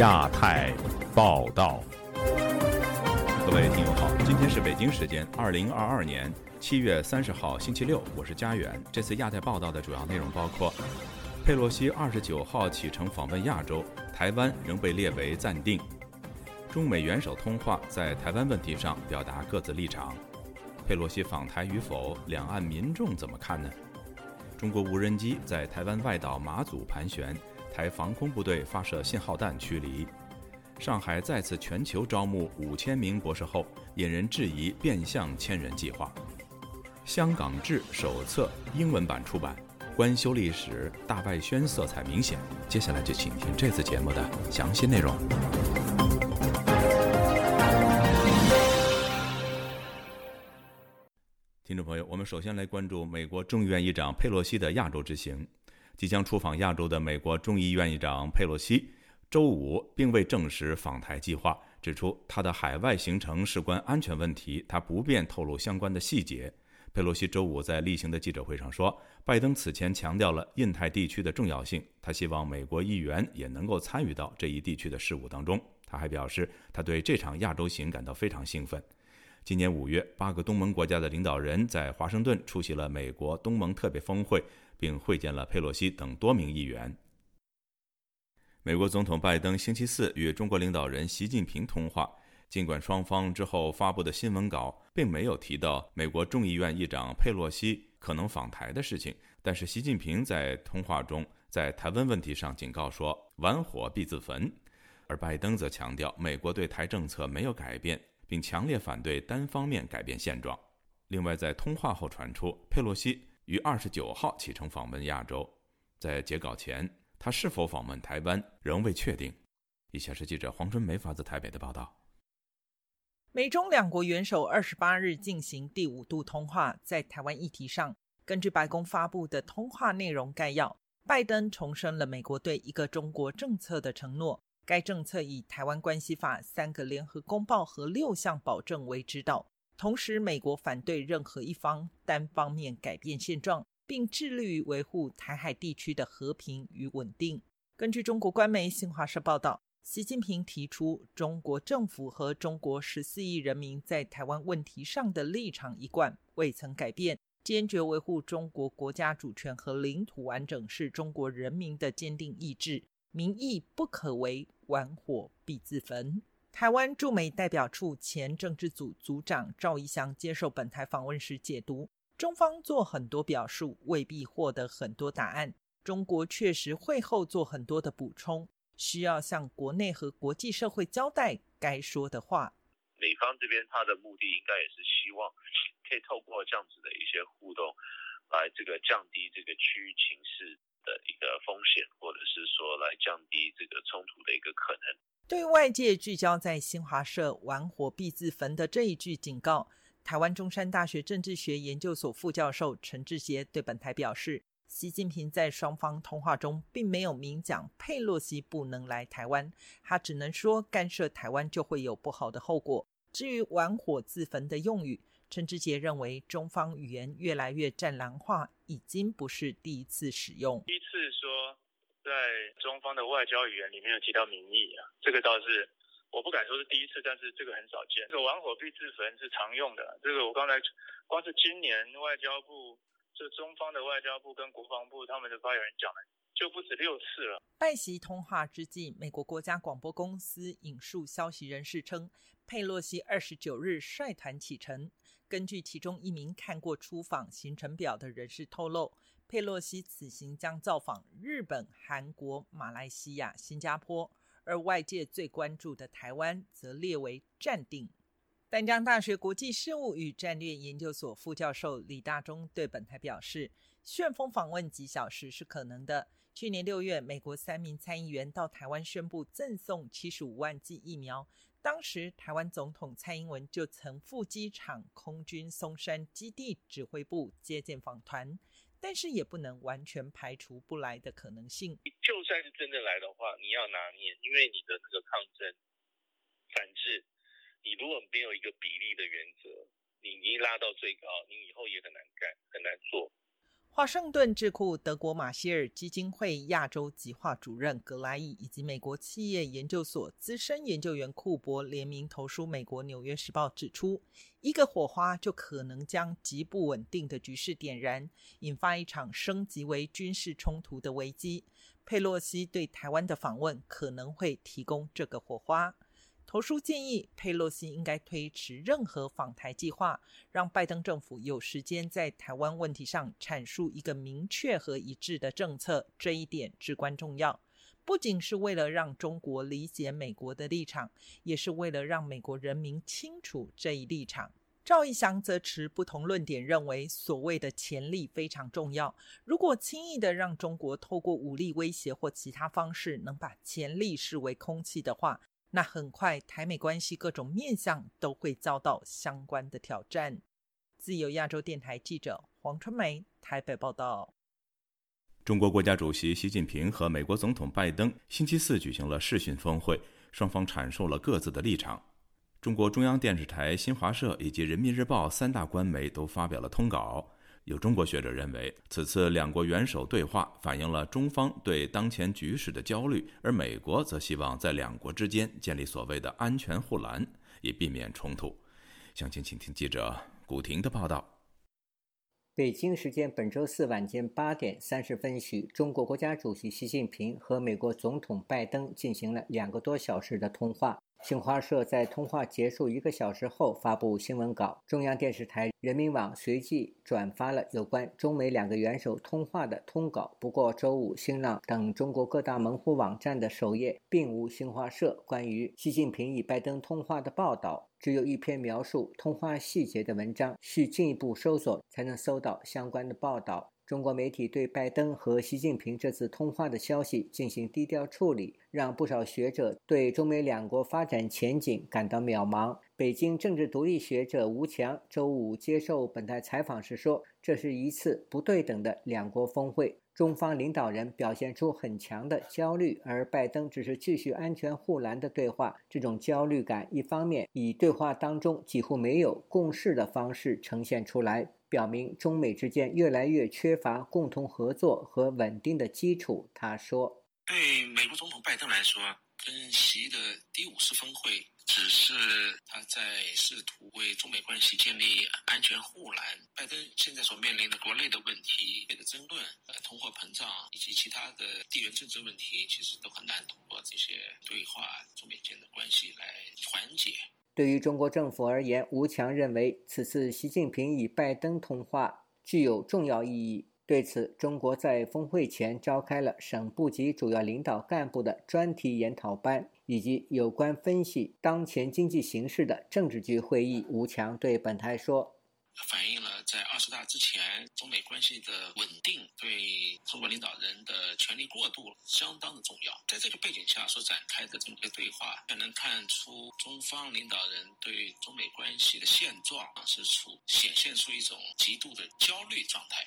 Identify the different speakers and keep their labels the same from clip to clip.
Speaker 1: 亚太报道，各位听友好，今天是北京时间二零二二年七月三十号星期六，我是佳远。这次亚太报道的主要内容包括：佩洛西二十九号启程访问亚洲，台湾仍被列为暂定；中美元首通话，在台湾问题上表达各自立场；佩洛西访台与否，两岸民众怎么看呢？中国无人机在台湾外岛马祖盘旋。台防空部队发射信号弹驱离，上海再次全球招募五千名博士后，引人质疑变相千人计划。香港志手册英文版出版，官修历史大外宣色彩明显。接下来就请听这次节目的详细内容。听众朋友，我们首先来关注美国众议院议长佩洛西的亚洲之行。即将出访亚洲的美国众议院议长佩洛西，周五并未证实访台计划，指出他的海外行程事关安全问题，他不便透露相关的细节。佩洛西周五在例行的记者会上说，拜登此前强调了印太地区的重要性，他希望美国议员也能够参与到这一地区的事务当中。他还表示，他对这场亚洲行感到非常兴奋。今年五月，八个东盟国家的领导人在华盛顿出席了美国东盟特别峰会。并会见了佩洛西等多名议员。美国总统拜登星期四与中国领导人习近平通话，尽管双方之后发布的新闻稿并没有提到美国众议院议长佩洛西可能访台的事情，但是习近平在通话中在台湾问题上警告说“玩火必自焚”，而拜登则强调美国对台政策没有改变，并强烈反对单方面改变现状。另外，在通话后传出佩洛西。于二十九号启程访问亚洲，在截稿前，他是否访问台湾仍未确定。以下是记者黄春梅发自台北的报道：
Speaker 2: 美中两国元首二十八日进行第五度通话，在台湾议题上，根据白宫发布的通话内容概要，拜登重申了美国对一个中国政策的承诺。该政策以《台湾关系法》、三个联合公报和六项保证为指导。同时，美国反对任何一方单方面改变现状，并致力于维护台海地区的和平与稳定。根据中国官媒新华社报道，习近平提出，中国政府和中国十四亿人民在台湾问题上的立场一贯未曾改变，坚决维护中国国家主权和领土完整是中国人民的坚定意志，民意不可为，玩火必自焚。台湾驻美代表处前政治组组长赵一翔接受本台访问时解读：中方做很多表述，未必获得很多答案。中国确实会后做很多的补充，需要向国内和国际社会交代该说的话。
Speaker 3: 美方这边他的目的应该也是希望可以透过这样子的一些互动，来这个降低这个区域情势的一个风险，或者是说来降低这个冲突的一个可能。
Speaker 2: 对于外界聚焦在新华社“玩火必自焚”的这一句警告，台湾中山大学政治学研究所副教授陈志杰对本台表示，习近平在双方通话中并没有明讲佩洛西不能来台湾，他只能说干涉台湾就会有不好的后果。至于“玩火自焚”的用语，陈志杰认为中方语言越来越战狼化，已经不是第一次使用。
Speaker 3: 第一次说。在中方的外交语言里面有提到民意啊，这个倒是我不敢说是第一次，但是这个很少见。这个玩火必自焚是常用的，这个我刚才光是今年外交部，就中方的外交部跟国防部他们的发言人讲了，就不止六次了。
Speaker 2: 拜习通话之际，美国国家广播公司引述消息人士称，佩洛西二十九日率团启程。根据其中一名看过出访行程表的人士透露。佩洛西此行将造访日本、韩国、马来西亚、新加坡，而外界最关注的台湾则列为暂定。淡江大学国际事务与战略研究所副教授李大中对本台表示：“旋风访问几小时是可能的。去年六月，美国三名参议员到台湾宣布赠送七十五万剂疫苗，当时台湾总统蔡英文就曾赴机场空军松山基地指挥部接见访团。”但是也不能完全排除不来的可能性。
Speaker 3: 就算是真的来的话，你要拿捏，因为你的这个抗争反制，你如果没有一个比例的原则，你你拉到最高，你以后也很难干，很难做。
Speaker 2: 华盛顿智库德国马歇尔基金会亚洲计划主任格莱伊以及美国企业研究所资深研究员库珀联名投书美国《纽约时报》，指出一个火花就可能将极不稳定的局势点燃，引发一场升级为军事冲突的危机。佩洛西对台湾的访问可能会提供这个火花。投书建议，佩洛西应该推迟任何访台计划，让拜登政府有时间在台湾问题上阐述一个明确和一致的政策。这一点至关重要，不仅是为了让中国理解美国的立场，也是为了让美国人民清楚这一立场。赵义祥则持不同论点，认为所谓的潜力非常重要。如果轻易的让中国透过武力威胁或其他方式能把潜力视为空气的话，那很快，台美关系各种面向都会遭到相关的挑战。自由亚洲电台记者黄春梅台北报道。
Speaker 1: 中国国家主席习近平和美国总统拜登星期四举行了视讯峰会，双方阐述了各自的立场。中国中央电视台、新华社以及人民日报三大官媒都发表了通稿。有中国学者认为，此次两国元首对话反映了中方对当前局势的焦虑，而美国则希望在两国之间建立所谓的安全护栏，以避免冲突。详情，请听记者古婷的报道。
Speaker 4: 北京时间本周四晚间八点三十分许，中国国家主席习近平和美国总统拜登进行了两个多小时的通话。新华社在通话结束一个小时后发布新闻稿，中央电视台、人民网随即转发了有关中美两个元首通话的通稿。不过，周五新浪等中国各大门户网站的首页并无新华社关于习近平与拜登通话的报道，只有一篇描述通话细节的文章，需进一步搜索才能搜到相关的报道。中国媒体对拜登和习近平这次通话的消息进行低调处理，让不少学者对中美两国发展前景感到渺茫。北京政治独立学者吴强周五接受本台采访时说：“这是一次不对等的两国峰会，中方领导人表现出很强的焦虑，而拜登只是继续安全护栏的对话。这种焦虑感，一方面以对话当中几乎没有共识的方式呈现出来。”表明中美之间越来越缺乏共同合作和稳定的基础。他说：“
Speaker 5: 对美国总统拜登来说，跟习的第五次峰会只是他在试图为中美关系建立安全护栏。拜登现在所面临的国内的问题、的争论、呃通货膨胀以及其他的地缘政治问题，其实都很难通过这些对话中美间的关系来缓解。”
Speaker 4: 对于中国政府而言，吴强认为此次习近平与拜登通话具有重要意义。对此，中国在峰会前召开了省部级主要领导干部的专题研讨班，以及有关分析当前经济形势的政治局会议。吴强对本台说。
Speaker 5: 反映了在二十大之前，中美关系的稳定对中国领导人的权力过渡相当的重要。在这个背景下所展开的这么一个对话，也能看出中方领导人对中美关系的现状是处显现出一种极度的焦虑状态。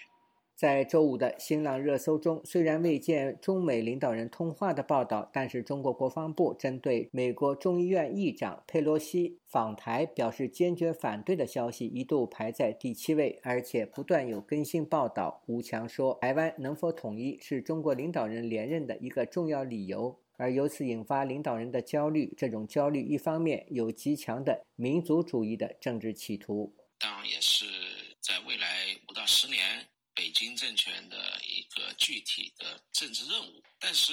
Speaker 4: 在周五的新浪热搜中，虽然未见中美领导人通话的报道，但是中国国防部针对美国众议院议长佩洛西访台表示坚决反对的消息一度排在第七位，而且不断有更新报道。吴强说，台湾能否统一是中国领导人连任的一个重要理由，而由此引发领导人的焦虑。这种焦虑一方面有极强的民族主义的政治企图，
Speaker 5: 当然也是在未来五到十年。北京政权的一个具体的政治任务，但是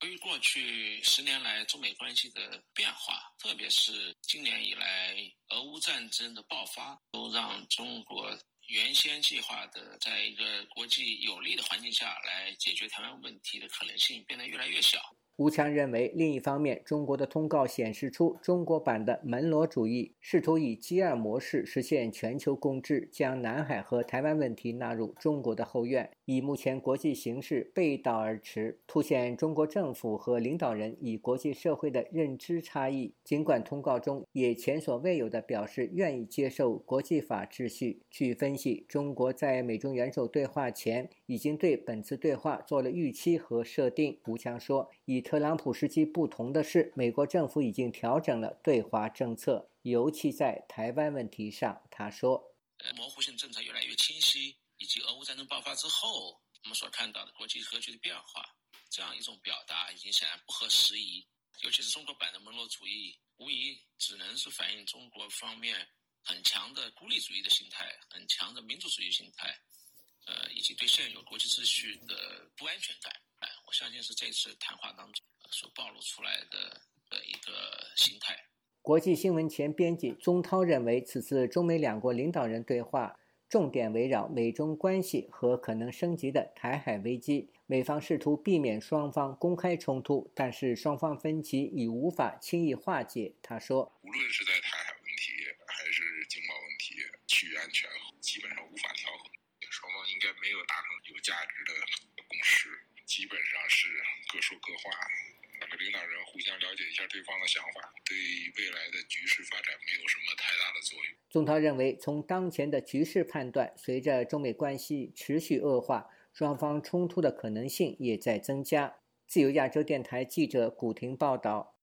Speaker 5: 由于过去十年来中美关系的变化，特别是今年以来俄乌战争的爆发，都让中国原先计划的在一个国际有利的环境下来解决台湾问题的可能性变得越来越小。
Speaker 4: 吴强认为，另一方面，中国的通告显示出中国版的门罗主义，试图以基二模式实现全球共治，将南海和台湾问题纳入中国的后院。以目前国际形势背道而驰，凸显中国政府和领导人与国际社会的认知差异。尽管通告中也前所未有的表示愿意接受国际法秩序。据分析，中国在美中元首对话前已经对本次对话做了预期和设定。吴强说，以特朗普时期不同的是，美国政府已经调整了对华政策，尤其在台湾问题上。他说：“
Speaker 5: 模糊性政策越来越清晰，及俄乌战争爆发之后，我们所看到的国际格局的变化，这样一种表达已经显然不合时宜。尤其是中国版的门罗主义，无疑只能是反映中国方面很强的孤立主义的心态，很强的民族主义心态，呃，以及对现有国际秩序的不安全感。我相信是这次谈话当中所暴露出来的的一个心态。
Speaker 4: 国际新闻前编辑钟涛认为，此次中美两国领导人对话重点围绕美中关系和可能升级的台海危机。美方试图避免双方公开冲突，但是双方分歧已无法轻易化解。他说：“
Speaker 6: 无论是在台海问题还是经贸问题，区域安全基本上无法调和，双方应该没有达成有价值的共识，基本上是各说各话。领导人互相了解一下对方的想法，对未来的局势发展没有什么太大的作用。”
Speaker 4: 宗涛认为，从当前的局势判断，随着中美关系持续恶化。双方冲突的可能性也在增加。自由亚洲电台记者古婷报道。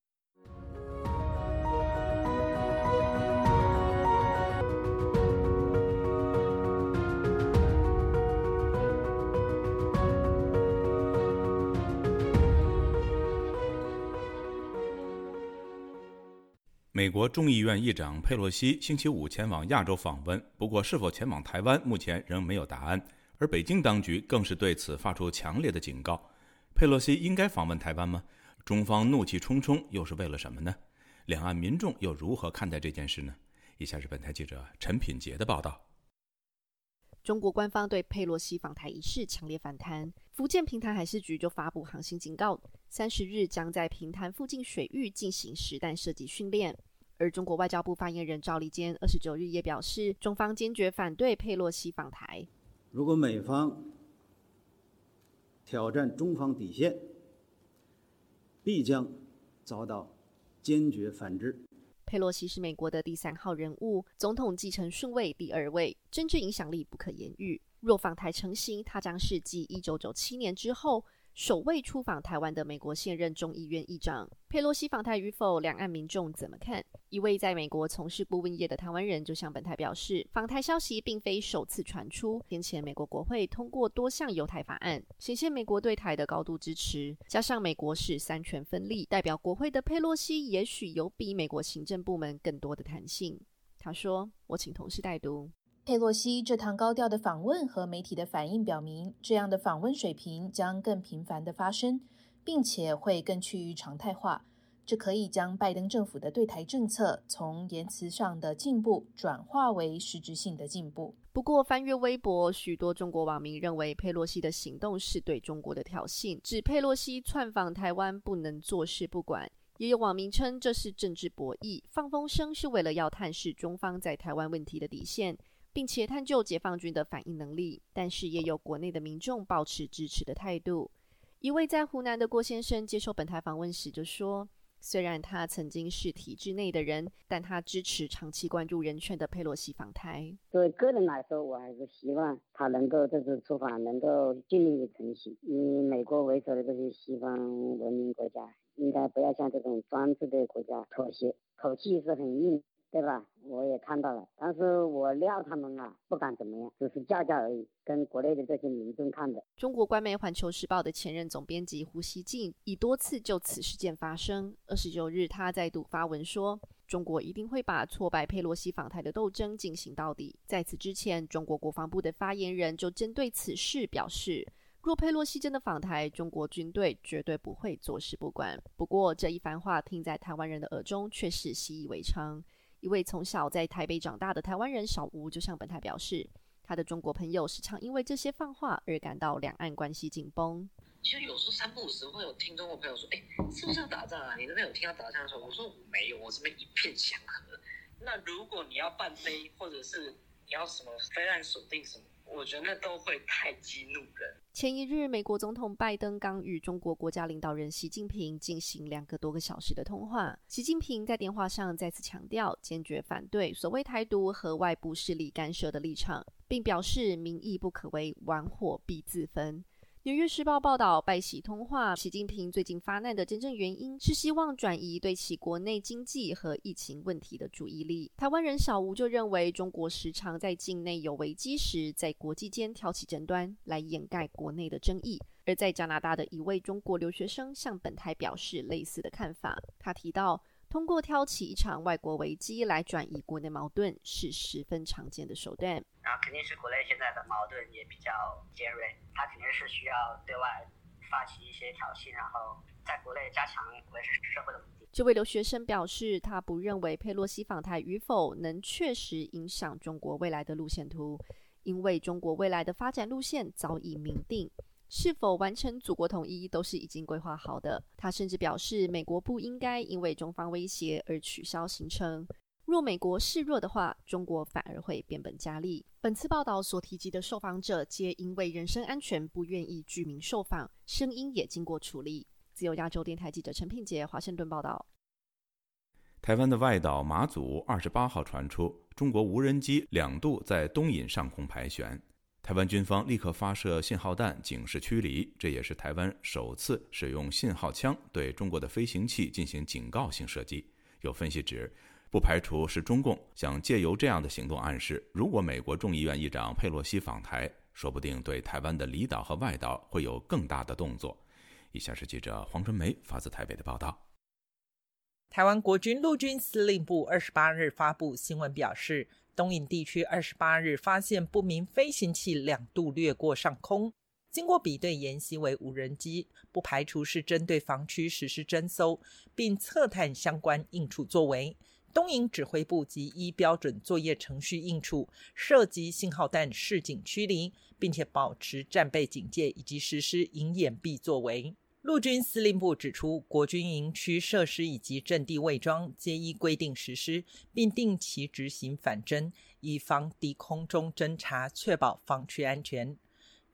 Speaker 1: 美国众议院议长佩洛西星期五前往亚洲访问，不过是否前往台湾，目前仍没有答案。而北京当局更是对此发出强烈的警告：佩洛西应该访问台湾吗？中方怒气冲冲又是为了什么呢？两岸民众又如何看待这件事呢？以下是本台记者陈品杰的报道。
Speaker 7: 中国官方对佩洛西访台一事强烈反弹，福建平潭海事局就发布航行警告，三十日将在平潭附近水域进行实弹射击训练。而中国外交部发言人赵立坚二十九日也表示，中方坚决反对佩洛西访台。
Speaker 8: 如果美方挑战中方底线，必将遭到坚决反制。
Speaker 7: 佩洛西是美国的第三号人物，总统继承顺位第二位，政治影响力不可言喻。若访台成行，他将是继一九九七年之后。首位出访台湾的美国现任众议院议长佩洛西访台与否，两岸民众怎么看？一位在美国从事顾问业的台湾人就向本台表示，访台消息并非首次传出。先前美国国会通过多项犹太法案，显现美国对台的高度支持。加上美国是三权分立，代表国会的佩洛西也许有比美国行政部门更多的弹性。他说：“我请同事代读。”
Speaker 9: 佩洛西这趟高调的访问和媒体的反应表明，这样的访问水平将更频繁的发生，并且会更趋于常态化。这可以将拜登政府的对台政策从言辞上的进步转化为实质性的进步。
Speaker 7: 不过，翻阅微博，许多中国网民认为佩洛西的行动是对中国的挑衅，指佩洛西窜访台湾不能坐视不管。也有网民称这是政治博弈，放风声是为了要探视中方在台湾问题的底线。并且探究解放军的反应能力，但是也有国内的民众保持支持的态度。一位在湖南的郭先生接受本台访问时就说：“虽然他曾经是体制内的人，但他支持长期关注人权的佩洛西访台。
Speaker 10: 作为个人来说，我还是希望他能够这次出访能够尽力成行。以美国为首的这些西方文明国家，应该不要向这种专制的国家妥协，口气是很硬。”对吧？我也看到了，但是我料他们啊不敢怎么样，只是叫叫而已，跟国内的这些民众看的。
Speaker 7: 中国官媒《环球时报》的前任总编辑胡锡进已多次就此事件发声。二十九日，他再度发文说，中国一定会把挫败佩洛西访台的斗争进行到底。在此之前，中国国防部的发言人就针对此事表示，若佩洛西真的访台，中国军队绝对不会坐视不管。不过，这一番话听在台湾人的耳中却是习以为常。一位从小在台北长大的台湾人小吴就向本台表示，他的中国朋友时常因为这些放话而感到两岸关系紧绷。
Speaker 11: 其实有时候三不五时会有听中国朋友说：“哎，是不是要打仗啊？你那边有听到打仗的时候？”我说我：“没有，我这边一片祥和。”那如果你要半飞，或者是你要什么飞弹锁定什么？我觉得那都会太激怒人。
Speaker 7: 前一日，美国总统拜登刚与中国国家领导人习近平进行两个多个小时的通话。习近平在电话上再次强调，坚决反对所谓台独和外部势力干涉的立场，并表示民意不可为，玩火必自焚。纽约时报报道，拜习通话，习近平最近发难的真正原因是希望转移对其国内经济和疫情问题的注意力。台湾人小吴就认为，中国时常在境内有危机时，在国际间挑起争端，来掩盖国内的争议。而在加拿大的一位中国留学生向本台表示类似的看法。他提到，通过挑起一场外国危机来转移国内矛盾，是十分常见的手段。
Speaker 12: 然后肯定是国内现在的矛盾也比较尖锐，他肯定是需要对外发起一些挑衅，然后在国内加强维持社会的稳定。
Speaker 7: 这位留学生表示，他不认为佩洛西访台与否能确实影响中国未来的路线图，因为中国未来的发展路线早已明定，是否完成祖国统一都是已经规划好的。他甚至表示，美国不应该因为中方威胁而取消行程。若美国示弱的话，中国反而会变本加厉。本次报道所提及的受访者，皆因为人身安全不愿意具名受访，声音也经过处理。自由亚洲电台记者陈品杰，华盛顿报道。
Speaker 1: 台湾的外岛马祖二十八号传出，中国无人机两度在东引上空盘旋，台湾军方立刻发射信号弹警示驱离，这也是台湾首次使用信号枪对中国的飞行器进行警告性射击。有分析指。不排除是中共想借由这样的行动暗示，如果美国众议院议长佩洛西访台，说不定对台湾的离岛和外岛会有更大的动作。以下是记者黄春梅发自台北的报道：
Speaker 2: 台湾国军陆军司令部二十八日发布新闻表示，东引地区二十八日发现不明飞行器两度掠过上空，经过比对研析为无人机，不排除是针对防区实施侦搜，并测探相关应处作为。东营指挥部即依标准作业程序应处，涉及信号弹示警驱离，并且保持战备警戒以及实施营掩蔽作为。陆军司令部指出，国军营区设施以及阵地伪装皆依规定实施，并定期执行反侦，以防敌空中侦察，确保防区安全。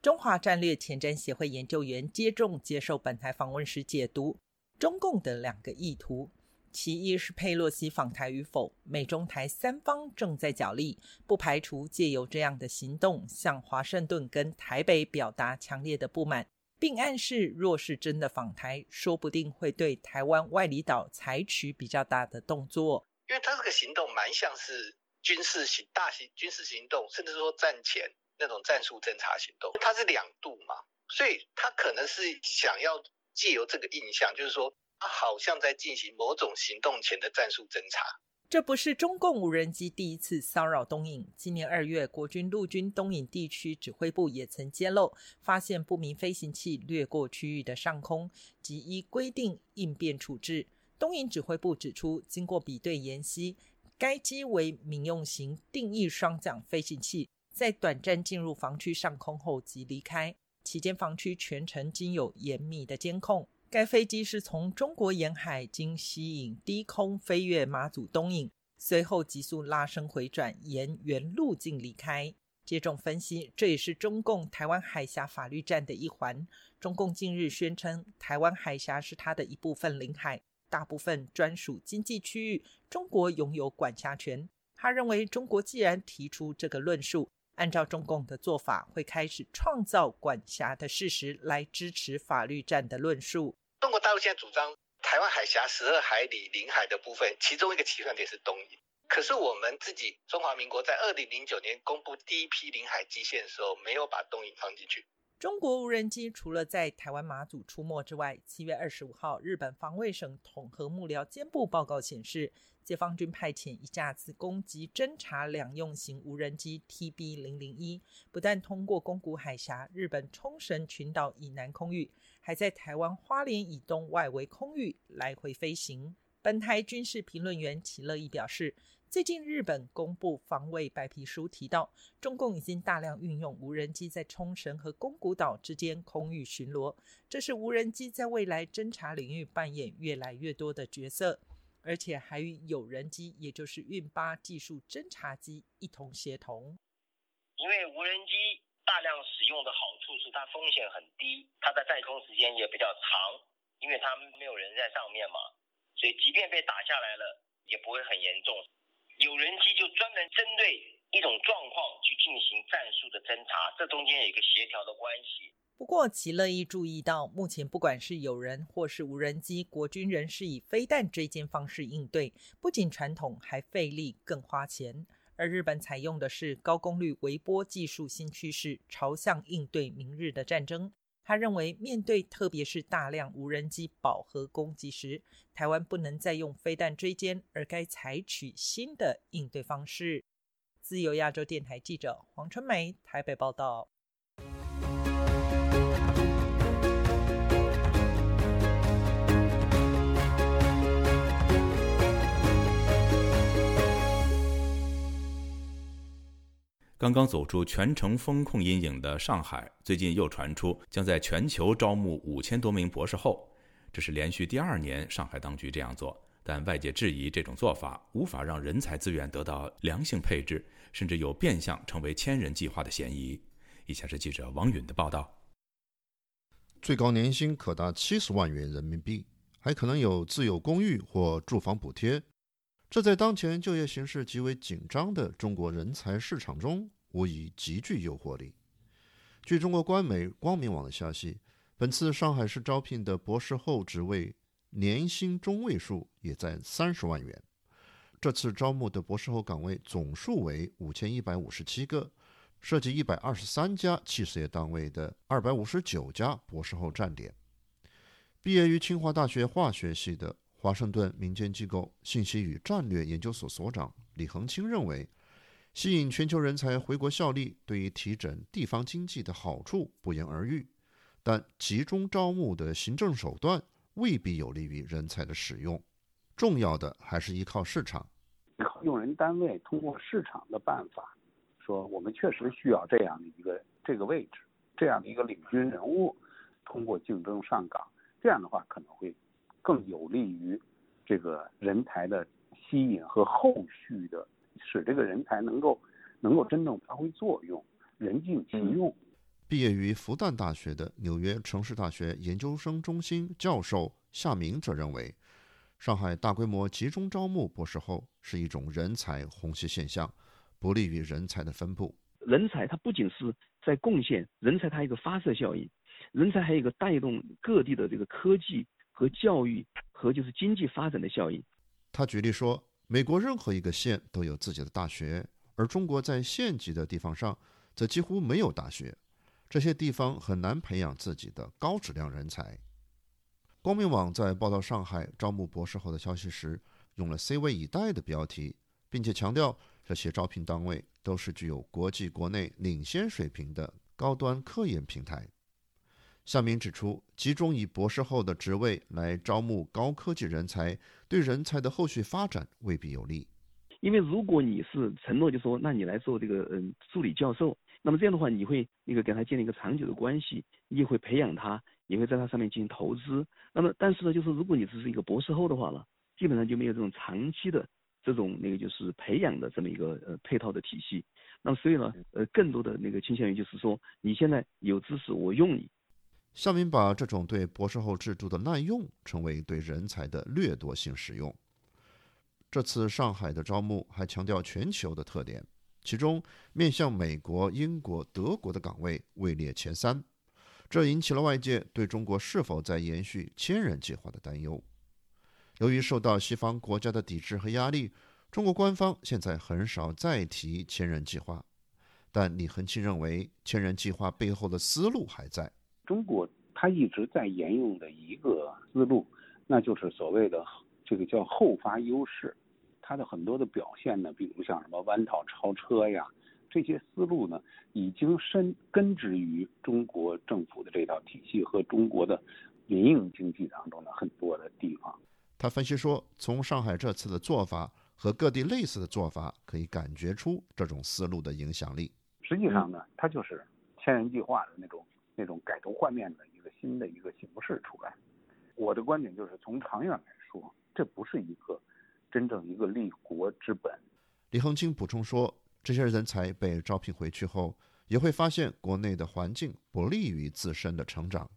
Speaker 2: 中华战略前瞻协会研究员接种接受本台访问时解读中共的两个意图。其一是佩洛西访台与否，美中台三方正在角力，不排除借由这样的行动向华盛顿跟台北表达强烈的不满，并暗示若是真的访台，说不定会对台湾外里岛采取比较大的动作。
Speaker 13: 因为他这个行动蛮像是军事行大型军事行动，甚至说战前那种战术侦察行动，它是两度嘛，所以他可能是想要借由这个印象，就是说。他好像在进行某种行动前的战术侦查。
Speaker 2: 这不是中共无人机第一次骚扰东引。今年二月，国军陆军东引地区指挥部也曾揭露，发现不明飞行器掠过区域的上空，即依规定应变处置。东引指挥部指出，经过比对研析，该机为民用型定义双桨飞行器，在短暂进入防区上空后即离开，期间防区全程经有严密的监控。该飞机是从中国沿海经西引低空飞越马祖东引，随后急速拉升回转，沿原路径离开。接种分析，这也是中共台湾海峡法律战的一环。中共近日宣称，台湾海峡是它的一部分领海，大部分专属经济区域，中国拥有管辖权。他认为，中国既然提出这个论述，按照中共的做法，会开始创造管辖的事实来支持法律战的论述。
Speaker 13: 中国大陆现在主张台湾海峡十二海里领海的部分，其中一个起算点是东引。可是我们自己中华民国在二零零九年公布第一批领海基线的时候，没有把东引放进去。
Speaker 2: 中国无人机除了在台湾马祖出没之外，七月二十五号，日本防卫省统合幕僚监部报告显示。解放军派遣一架次攻击侦察两用型无人机 TB 零零一，不但通过宫古海峡、日本冲绳群岛以南空域，还在台湾花莲以东外围空域来回飞行。本台军事评论员齐乐意表示，最近日本公布防卫白皮书，提到中共已经大量运用无人机在冲绳和宫古岛之间空域巡逻，这是无人机在未来侦察领域扮演越来越多的角色。而且还与有人机，也就是运八技术侦察机一同协同。
Speaker 14: 因为无人机大量使用的好处是它风险很低，它的在空时间也比较长，因为它没有人在上面嘛，所以即便被打下来了，也不会很严重。有人机就专门针对一种状况去进行战术的侦察，这中间有一个协调的关系。
Speaker 2: 不过，其乐意注意到，目前不管是有人或是无人机，国军仍是以飞弹追歼方式应对，不仅传统，还费力更花钱。而日本采用的是高功率微波技术新趋势，朝向应对明日的战争。他认为，面对特别是大量无人机饱和攻击时，台湾不能再用飞弹追歼，而该采取新的应对方式。自由亚洲电台记者黄春梅台北报道。
Speaker 1: 刚刚走出全城风控阴影的上海，最近又传出将在全球招募五千多名博士后，这是连续第二年上海当局这样做。但外界质疑这种做法无法让人才资源得到良性配置，甚至有变相成为千人计划的嫌疑。以下是记者王允的报道：
Speaker 15: 最高年薪可达七十万元人民币，还可能有自有公寓或住房补贴。这在当前就业形势极为紧张的中国人才市场中，无疑极具诱惑力。据中国官媒光明网的消息，本次上海市招聘的博士后职位年薪中位数也在三十万元。这次招募的博士后岗位总数为五千一百五十七个，涉及一百二十三家企事业单位的二百五十九家博士后站点。毕业于清华大学化学系的。华盛顿民间机构信息与战略研究所所长李恒清认为，吸引全球人才回国效力，对于提振地方经济的好处不言而喻。但集中招募的行政手段未必有利于人才的使用，重要的还是依靠市场。
Speaker 16: 用人单位通过市场的办法，说我们确实需要这样的一个这个位置，这样的一个领军人物，通过竞争上岗，这样的话可能会。更有利于这个人才的吸引和后续的，使这个人才能够能够真正发挥作用，人尽其用。
Speaker 15: 毕业于复旦大学的纽约城市大学研究生中心教授夏明则认为，上海大规模集中招募博士后是一种人才虹吸现象，不利于人才的分布。
Speaker 17: 人才它不仅是在贡献，人才它一个发射效应，人才还有一个带动各地的这个科技。和教育和就是经济发展的效应。
Speaker 15: 他举例说，美国任何一个县都有自己的大学，而中国在县级的地方上则几乎没有大学，这些地方很难培养自己的高质量人才。光明网在报道上海招募博士后的消息时，用了 “C 位以待”的标题，并且强调这些招聘单位都是具有国际国内领先水平的高端科研平台。夏明指出，集中以博士后的职位来招募高科技人才，对人才的后续发展未必有利。
Speaker 17: 因为如果你是承诺，就说那你来做这个嗯助理教授，那么这样的话，你会那个跟他建立一个长久的关系，你也会培养他，也会在他上面进行投资。那么但是呢，就是如果你只是一个博士后的话呢，基本上就没有这种长期的这种那个就是培养的这么一个呃配套的体系。那么所以呢，呃，更多的那个倾向于就是说，你现在有知识，我用你。
Speaker 15: 夏明把这种对博士后制度的滥用称为对人才的掠夺性使用。这次上海的招募还强调全球的特点，其中面向美国、英国、德国的岗位位列前三，这引起了外界对中国是否在延续千人计划的担忧。由于受到西方国家的抵制和压力，中国官方现在很少再提千人计划，但李恒庆认为，千人计划背后的思路还在。
Speaker 16: 中国它一直在沿用的一个思路，那就是所谓的这个叫后发优势。它的很多的表现呢，比如像什么弯道超车呀，这些思路呢，已经深根植于中国政府的这套体系和中国的民营经济当中的很多的地方。
Speaker 15: 他分析说，从上海这次的做法和各地类似的做法，可以感觉出这种思路的影响力。
Speaker 16: 实际上呢，它就是千人计划的那种。那种改头换面的一个新的一个形式出来，我的观点就是从长远来说，这不是一个真正一个立国之本。
Speaker 15: 李恒清补充说，这些人才被招聘回去后，也会发现国内的环境不利于自身的成长。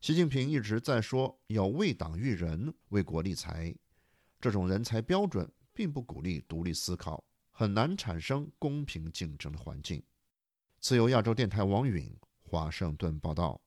Speaker 15: 习近平一直在说要为党育人、为国立才，这种人才标准并不鼓励独立思考，很难产生公平竞争的环境。自由亚洲电台王允。华盛顿报道。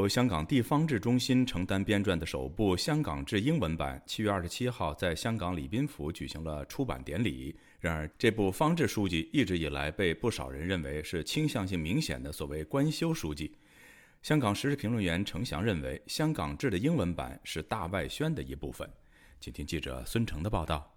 Speaker 1: 由香港地方志中心承担编撰的首部《香港志》英文版，七月二十七号在香港礼宾府举行了出版典礼。然而，这部方志书籍一直以来被不少人认为是倾向性明显的所谓官修书籍。香港时事评论员程翔认为，《香港志》的英文版是大外宣的一部分。请听记者孙成的报道。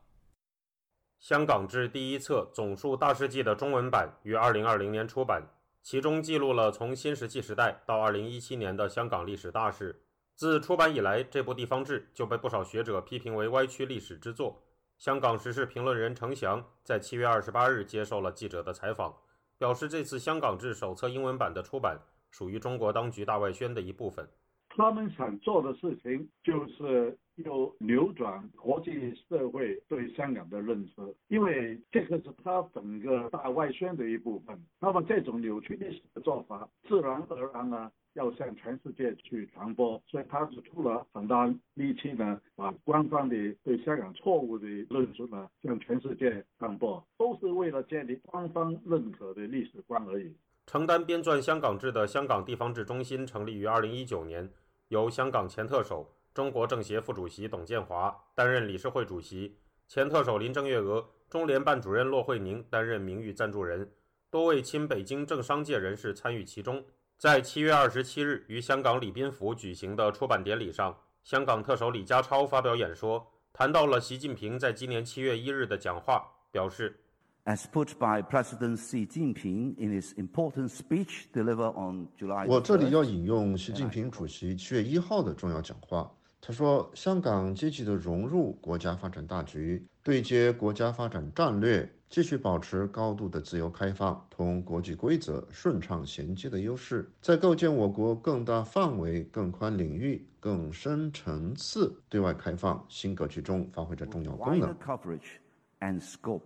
Speaker 18: 《香港志》第一册总述大事记的中文版于二零二零年出版。其中记录了从新石器时代到二零一七年的香港历史大事。自出版以来，这部地方志就被不少学者批评为歪曲历史之作。香港时事评论人程翔在七月二十八日接受了记者的采访，表示这次香港志手册英文版的出版属于中国当局大外宣的一部分。
Speaker 19: 他们想做的事情就是要扭转国际社会对香港的认识，因为这个是他整个大外宣的一部分。那么这种扭曲历史的做法，自然而然呢要向全世界去传播，所以他是出了很大力气呢，把官方的对香港错误的认知呢向全世界传播，都是为了建立官方认可的历史观而已。
Speaker 18: 承担编撰《香港志》的香港地方志中心成立于二零一九年。由香港前特首、中国政协副主席董建华担任理事会主席，前特首林郑月娥、中联办主任骆惠宁担任名誉赞助人，多位亲北京政商界人士参与其中。在七月二十七日于香港礼宾府举行的出版典礼上，香港特首李家超发表演说，谈到了习近平在今年七月一日的讲话，表示。
Speaker 20: As put by President Xi Jinping in his important speech delivered on July，
Speaker 15: 我这里要引用习近平主席七月一号的重要讲话。他说：“香港积极地融入国家发展大局，对接国家发展战略，继续保持高度的自由开放，同国际规则顺畅衔接的优势，在构建我国更大范围、更宽领域、更深层次对外开放新格局中发挥着重要功能。”
Speaker 20: coverage and scope。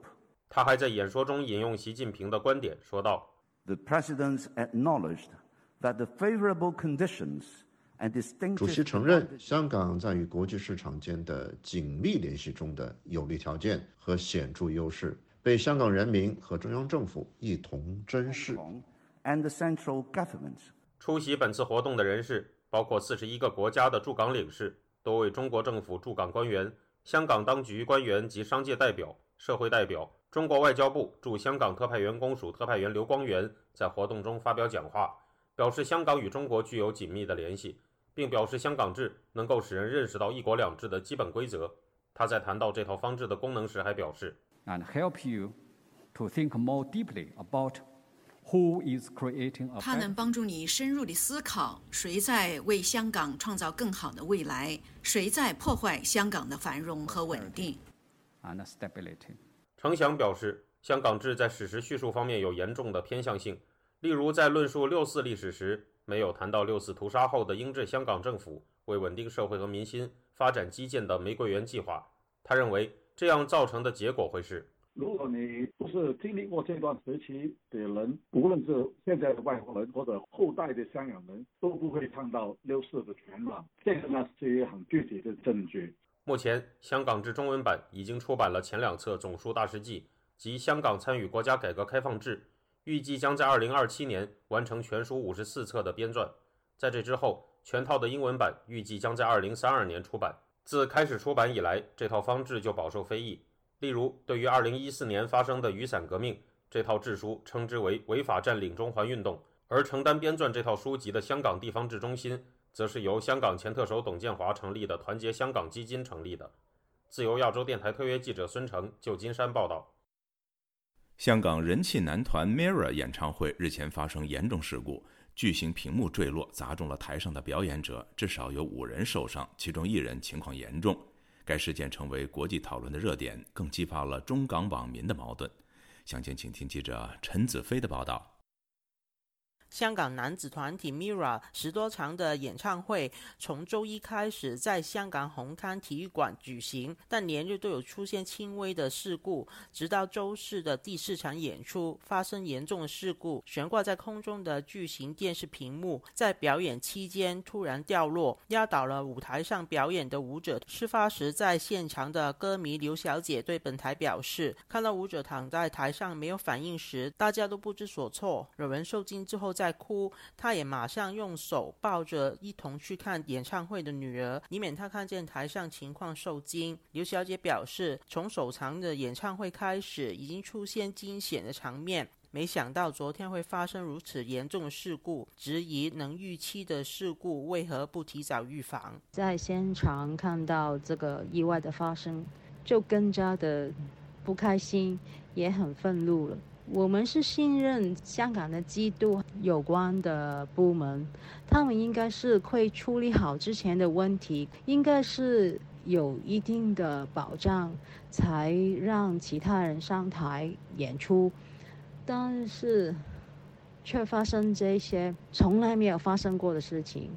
Speaker 18: 他还在演说中引用习近平的观点，说道
Speaker 20: ：“The president acknowledged that the favorable conditions and distinct。”
Speaker 15: 主席承认，香港在与国际市场间的紧密联系中的有利条件和显著优势，被香港人民和中央政府一同珍视。
Speaker 20: And the central government。
Speaker 18: 出席本次活动的人士包括四十一个国家的驻港领事、多位中国政府驻港官员、香港当局官员及商界代表、社会代表。中国外交部驻香港特派员公署特派员刘光源在活动中发表讲话，表示香港与中国具有紧密的联系，并表示香港制能够使人认识到一国两制的基本规则。他在谈到这套方制的功能时，还表示
Speaker 21: ：“And help you to think more deeply about who is creating a。”
Speaker 22: 它能帮助你深入地思考，谁在为香港创造更好的未来，谁在破坏香港的繁荣和稳定。
Speaker 21: And stability。
Speaker 18: 程翔表示，香港制在史实叙述方面有严重的偏向性，例如在论述六四历史时，没有谈到六四屠杀后的英治香港政府为稳定社会和民心发展基建的玫瑰园计划。他认为，这样造成的结果会是：
Speaker 19: 如果你不是经历过这段时期的人，无论是现在的外国人或者后代的香港人，都不会看到六四的全貌。这个呢，是一个很具体的证据。
Speaker 18: 目前，香港至中文版已经出版了前两册总书大事记及香港参与国家改革开放志，预计将在二零二七年完成全书五十四册的编撰。在这之后，全套的英文版预计将在二零三二年出版。自开始出版以来，这套方志就饱受非议。例如，对于二零一四年发生的雨伞革命，这套志书称之为违法占领中环运动，而承担编撰这套书籍的香港地方志中心。则是由香港前特首董建华成立的团结香港基金成立的。自由亚洲电台特约记者孙成，旧金山报道。
Speaker 1: 香港人气男团 Mirror 演唱会日前发生严重事故，巨型屏幕坠落砸中了台上的表演者，至少有五人受伤，其中一人情况严重。该事件成为国际讨论的热点，更激发了中港网民的矛盾。详情，请听记者陈子飞的报道。
Speaker 23: 香港男子团体 MIRROR 十多场的演唱会从周一开始在香港红磡体育馆举行，但连日都有出现轻微的事故，直到周四的第四场演出发生严重的事故，悬挂在空中的巨型电视屏幕在表演期间突然掉落，压倒了舞台上表演的舞者。事发时在现场的歌迷刘小姐对本台表示，看到舞者躺在台上没有反应时，大家都不知所措。有人受惊之后。在哭，他也马上用手抱着一同去看演唱会的女儿，以免她看见台上情况受惊。刘小姐表示，从首场的演唱会开始，已经出现惊险的场面，没想到昨天会发生如此严重的事故，质疑能预期的事故为何不提早预防。
Speaker 24: 在现场看到这个意外的发生，就更加的不开心，也很愤怒了。我们是信任香港的基督有关的部门，他们应该是会处理好之前的问题，应该是有一定的保障，才让其他人上台演出。但是，却发生这些从来没有发生过的事情，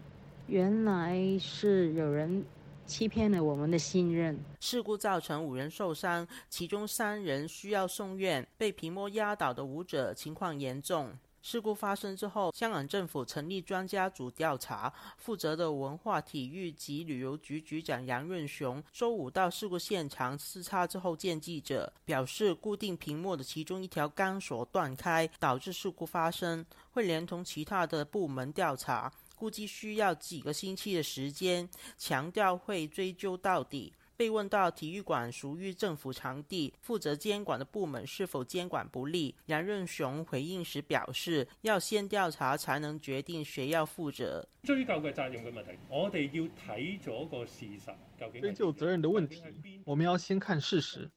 Speaker 24: 原来是有人。欺骗了我们的信任。
Speaker 23: 事故造成五人受伤，其中三人需要送院。被屏幕压倒的舞者情况严重。事故发生之后，香港政府成立专家组调查。负责的文化体育及旅游局局长杨润雄周五到事故现场视察之后见记者，表示固定屏幕的其中一条钢索断开，导致事故发生，会连同其他的部门调查。估计需要几个星期的时间，强调会追究到底。被问到体育馆属于政府场地，负责监管的部门是否监管不力，杨润雄回应时表示，要先调查才能决定谁要负责。
Speaker 25: 追究嘅责任嘅问题，我哋要睇咗个事实，究竟
Speaker 26: 追究责任的问题，我们要先看事实，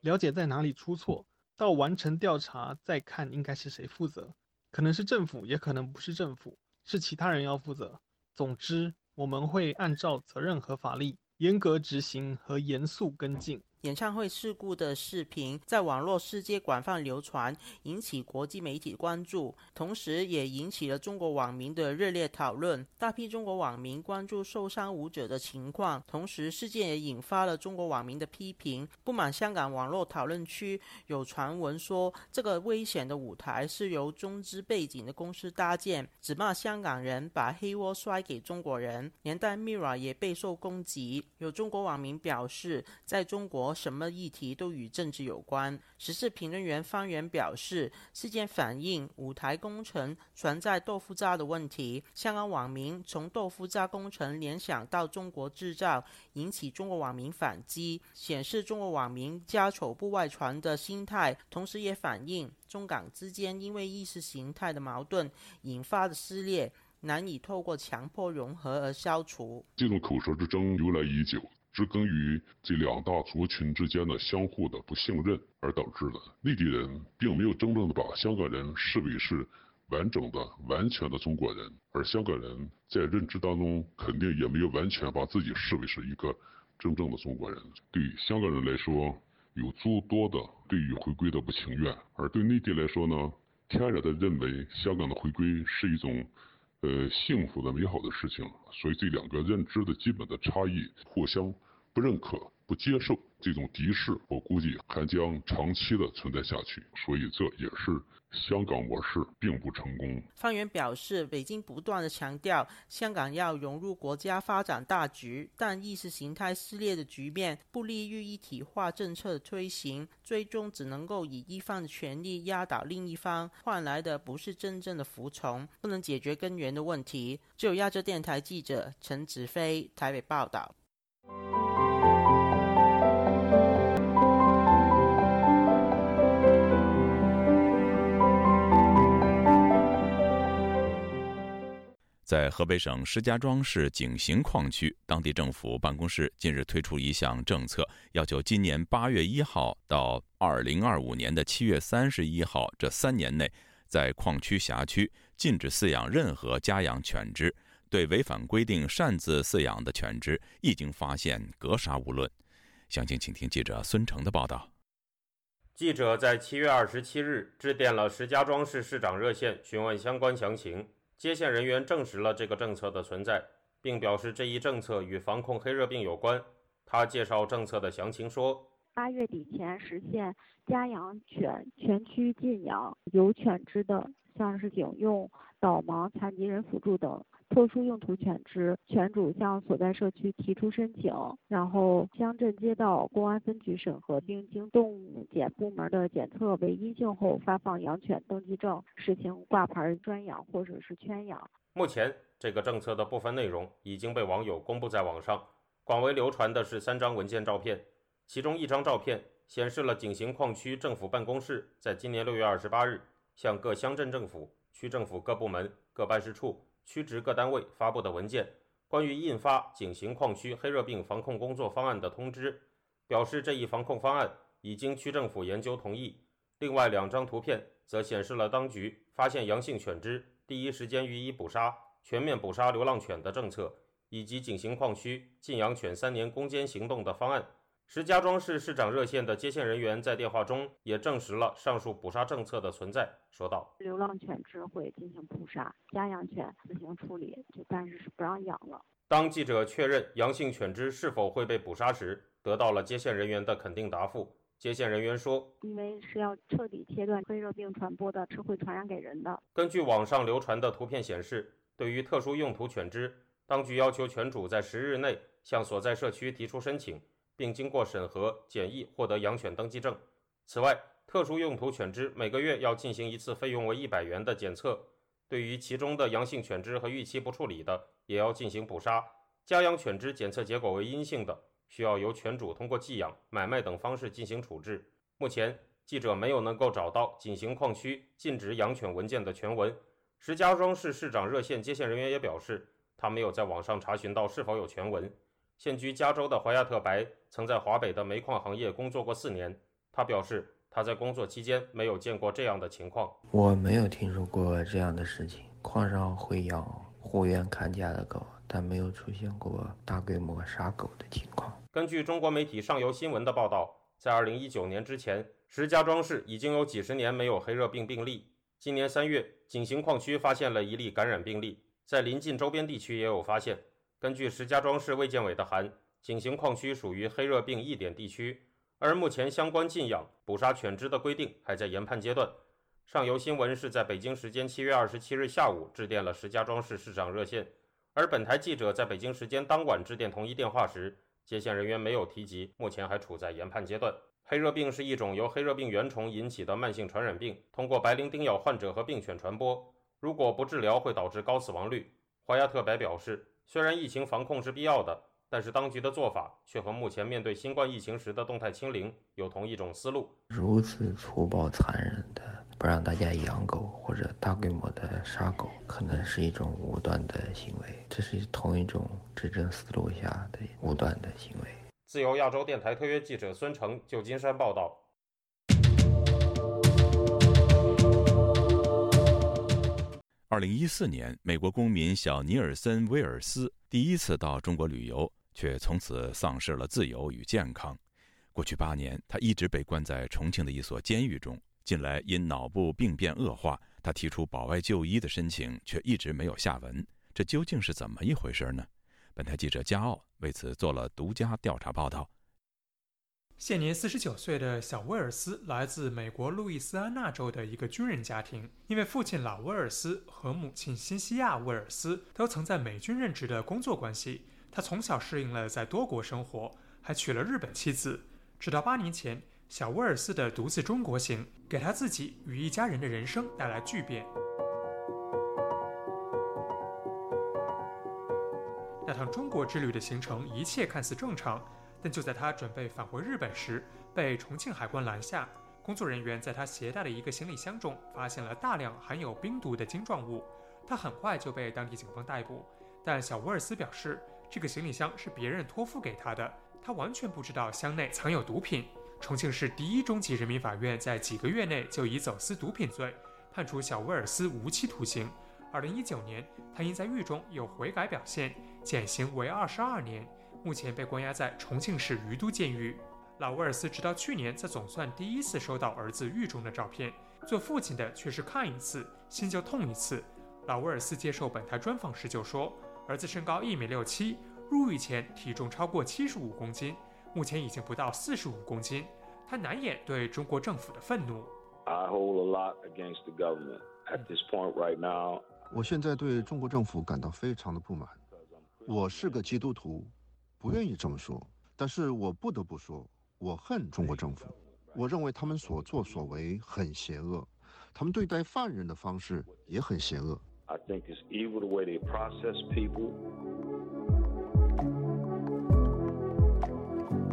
Speaker 26: 了解在哪里出错，到完成调查再看应该是谁负责，可能是政府，也可能不是政府。是其他人要负责。总之，我们会按照责任和法律严格执行和严肃跟进。
Speaker 23: 演唱会事故的视频在网络世界广泛流传，引起国际媒体关注，同时也引起了中国网民的热烈讨论。大批中国网民关注受伤舞者的情况，同时事件也引发了中国网民的批评。不满香港网络讨论区有传闻说，这个危险的舞台是由中资背景的公司搭建，指骂香港人把黑锅摔给中国人，连带 Mira 也备受攻击。有中国网民表示，在中国。什么议题都与政治有关。时事评论员方源表示，事件反映舞台工程存在豆腐渣的问题。香港网民从豆腐渣工程联想到中国制造，引起中国网民反击，显示中国网民家丑不外传的心态，同时也反映中港之间因为意识形态的矛盾引发的撕裂，难以透过强迫融合而消除。
Speaker 27: 这种口舌之争由来已久。是根于这两大族群之间的相互的不信任而导致的。内地人并没有真正的把香港人视为是完整的、完全的中国人，而香港人在认知当中肯定也没有完全把自己视为是一个真正的中国人。对香港人来说，有诸多的对于回归的不情愿；而对内地来说呢，天然的认为香港的回归是一种。呃，幸福的、美好的事情，所以这两个认知的基本的差异，互相不认可、不接受，这种敌视，我估计还将长期的存在下去。所以这也是。香港模式并不成功。
Speaker 23: 方源表示，北京不断的强调香港要融入国家发展大局，但意识形态撕裂的局面不利于一体化政策的推行，最终只能够以一方的权力压倒另一方，换来的不是真正的服从，不能解决根源的问题。只有亚洲电台记者陈子飞台北报道。
Speaker 1: 在河北省石家庄市井陉矿区，当地政府办公室近日推出一项政策，要求今年八月一号到二零二五年的七月三十一号这三年内，在矿区辖区禁止饲养任何家养犬只，对违反规定擅自饲养的犬只，一经发现格杀勿论。详情，请听记者孙成的报道。
Speaker 18: 记者在七月二十七日致电了石家庄市市长热线，询问相关详情。接线人员证实了这个政策的存在，并表示这一政策与防控黑热病有关。他介绍政策的详情说：
Speaker 28: 八月底前实现家养犬全区禁养有犬只的，像是警用、导盲、残疾人辅助等。特殊用途犬只，犬主向所在社区提出申请，然后乡镇街道公安分局审核，并经动物检部门的检测为阴性后，发放养犬登记证，实行挂牌专养或者是圈养。
Speaker 18: 目前，这个政策的部分内容已经被网友公布在网上，广为流传的是三张文件照片，其中一张照片显示了景行矿区政府办公室在今年六月二十八日向各乡镇政府、区政府各部门、各办事处。区直各单位发布的文件，关于印发井陉矿区黑热病防控工作方案的通知，表示这一防控方案已经区政府研究同意。另外两张图片则显示了当局发现阳性犬只，第一时间予以捕杀、全面捕杀流浪犬的政策，以及井陉矿区禁养犬三年攻坚行动的方案。石家庄市市长热线的接线人员在电话中也证实了上述捕杀政策的存在，说道：“
Speaker 28: 流浪犬只会进行捕杀，家养犬自行处理，就暂时是不让养了。”
Speaker 18: 当记者确认阳性犬只是否会被捕杀时，得到了接线人员的肯定答复。接线人员说：“
Speaker 28: 因为是要彻底切断黑热病传播的，是会传染给人的。”
Speaker 18: 根据网上流传的图片显示，对于特殊用途犬只，当局要求犬主在十日内向所在社区提出申请。并经过审核检疫获得养犬登记证。此外，特殊用途犬只每个月要进行一次费用为一百元的检测。对于其中的阳性犬只和逾期不处理的，也要进行捕杀。家养犬只检测结果为阴性的，需要由犬主通过寄养、买卖等方式进行处置。目前，记者没有能够找到井陉矿区禁止养犬文件的全文。石家庄市市长热线接线人员也表示，他没有在网上查询到是否有全文。现居加州的怀亚特白曾在华北的煤矿行业工作过四年。他表示，他在工作期间没有见过这样的情况。
Speaker 26: 我没有听说过这样的事情。矿上会养护院看家的狗，但没有出现过大规模杀狗的情况。
Speaker 18: 根据中国媒体上游新闻的报道，在2019年之前，石家庄市已经有几十年没有黑热病病例。今年三月，井陉矿区发现了一例感染病例，在临近周边地区也有发现。根据石家庄市卫健委的函，井陉矿区属于黑热病易点地区，而目前相关禁养、捕杀犬只的规定还在研判阶段。上游新闻是在北京时间七月二十七日下午致电了石家庄市市长热线，而本台记者在北京时间当晚致电同一电话时，接线人员没有提及，目前还处在研判阶段。黑热病是一种由黑热病原虫引起的慢性传染病，通过白绫叮咬患者和病犬传播，如果不治疗会导致高死亡率。华亚特白表示。虽然疫情防控是必要的，但是当局的做法却和目前面对新冠疫情时的动态清零有同一种思路。
Speaker 26: 如此粗暴残忍的不让大家养狗或者大规模的杀狗，可能是一种武断的行为。这是同一种执政思路下的武断的行为。
Speaker 18: 自由亚洲电台特约记者孙成，旧金山报道。
Speaker 1: 二零一四年，美国公民小尼尔森·威尔斯第一次到中国旅游，却从此丧失了自由与健康。过去八年，他一直被关在重庆的一所监狱中。近来因脑部病变恶化，他提出保外就医的申请，却一直没有下文。这究竟是怎么一回事呢？本台记者加奥为此做了独家调查报道。
Speaker 29: 现年四十九岁的小威尔斯来自美国路易斯安那州的一个军人家庭。因为父亲老威尔斯和母亲辛西亚·威尔斯都曾在美军任职的工作关系，他从小适应了在多国生活，还娶了日本妻子。直到八年前，小威尔斯的独自中国行给他自己与一家人的人生带来巨变。那趟中国之旅的行程一切看似正常。但就在他准备返回日本时，被重庆海关拦下。工作人员在他携带的一个行李箱中发现了大量含有冰毒的晶状物，他很快就被当地警方逮捕。但小威尔斯表示，这个行李箱是别人托付给他的，他完全不知道箱内藏有毒品。重庆市第一中级人民法院在几个月内就以走私毒品罪判处小威尔斯无期徒刑。二零一九年，他因在狱中有悔改表现，减刑为二十二年。目前被关押在重庆市于都监狱。老威尔斯直到去年才总算第一次收到儿子狱中的照片，做父亲的却是看一次心就痛一次。老威尔斯接受本台专访时就说，儿子身高一米六七，入狱前体重超过七十五公斤，目前已经不到四十五公斤，他难掩对中国政府的愤怒。
Speaker 30: I hold a lot against the government at this point right now.
Speaker 15: 我现在对中国政府感到非常的不满。我是个基督徒，不愿意这么说，但是我不得不说，我恨中国政府。我认为他们所作所为很邪恶，他们对待犯人的方式也很邪恶。
Speaker 30: I think it's evil the way they process people.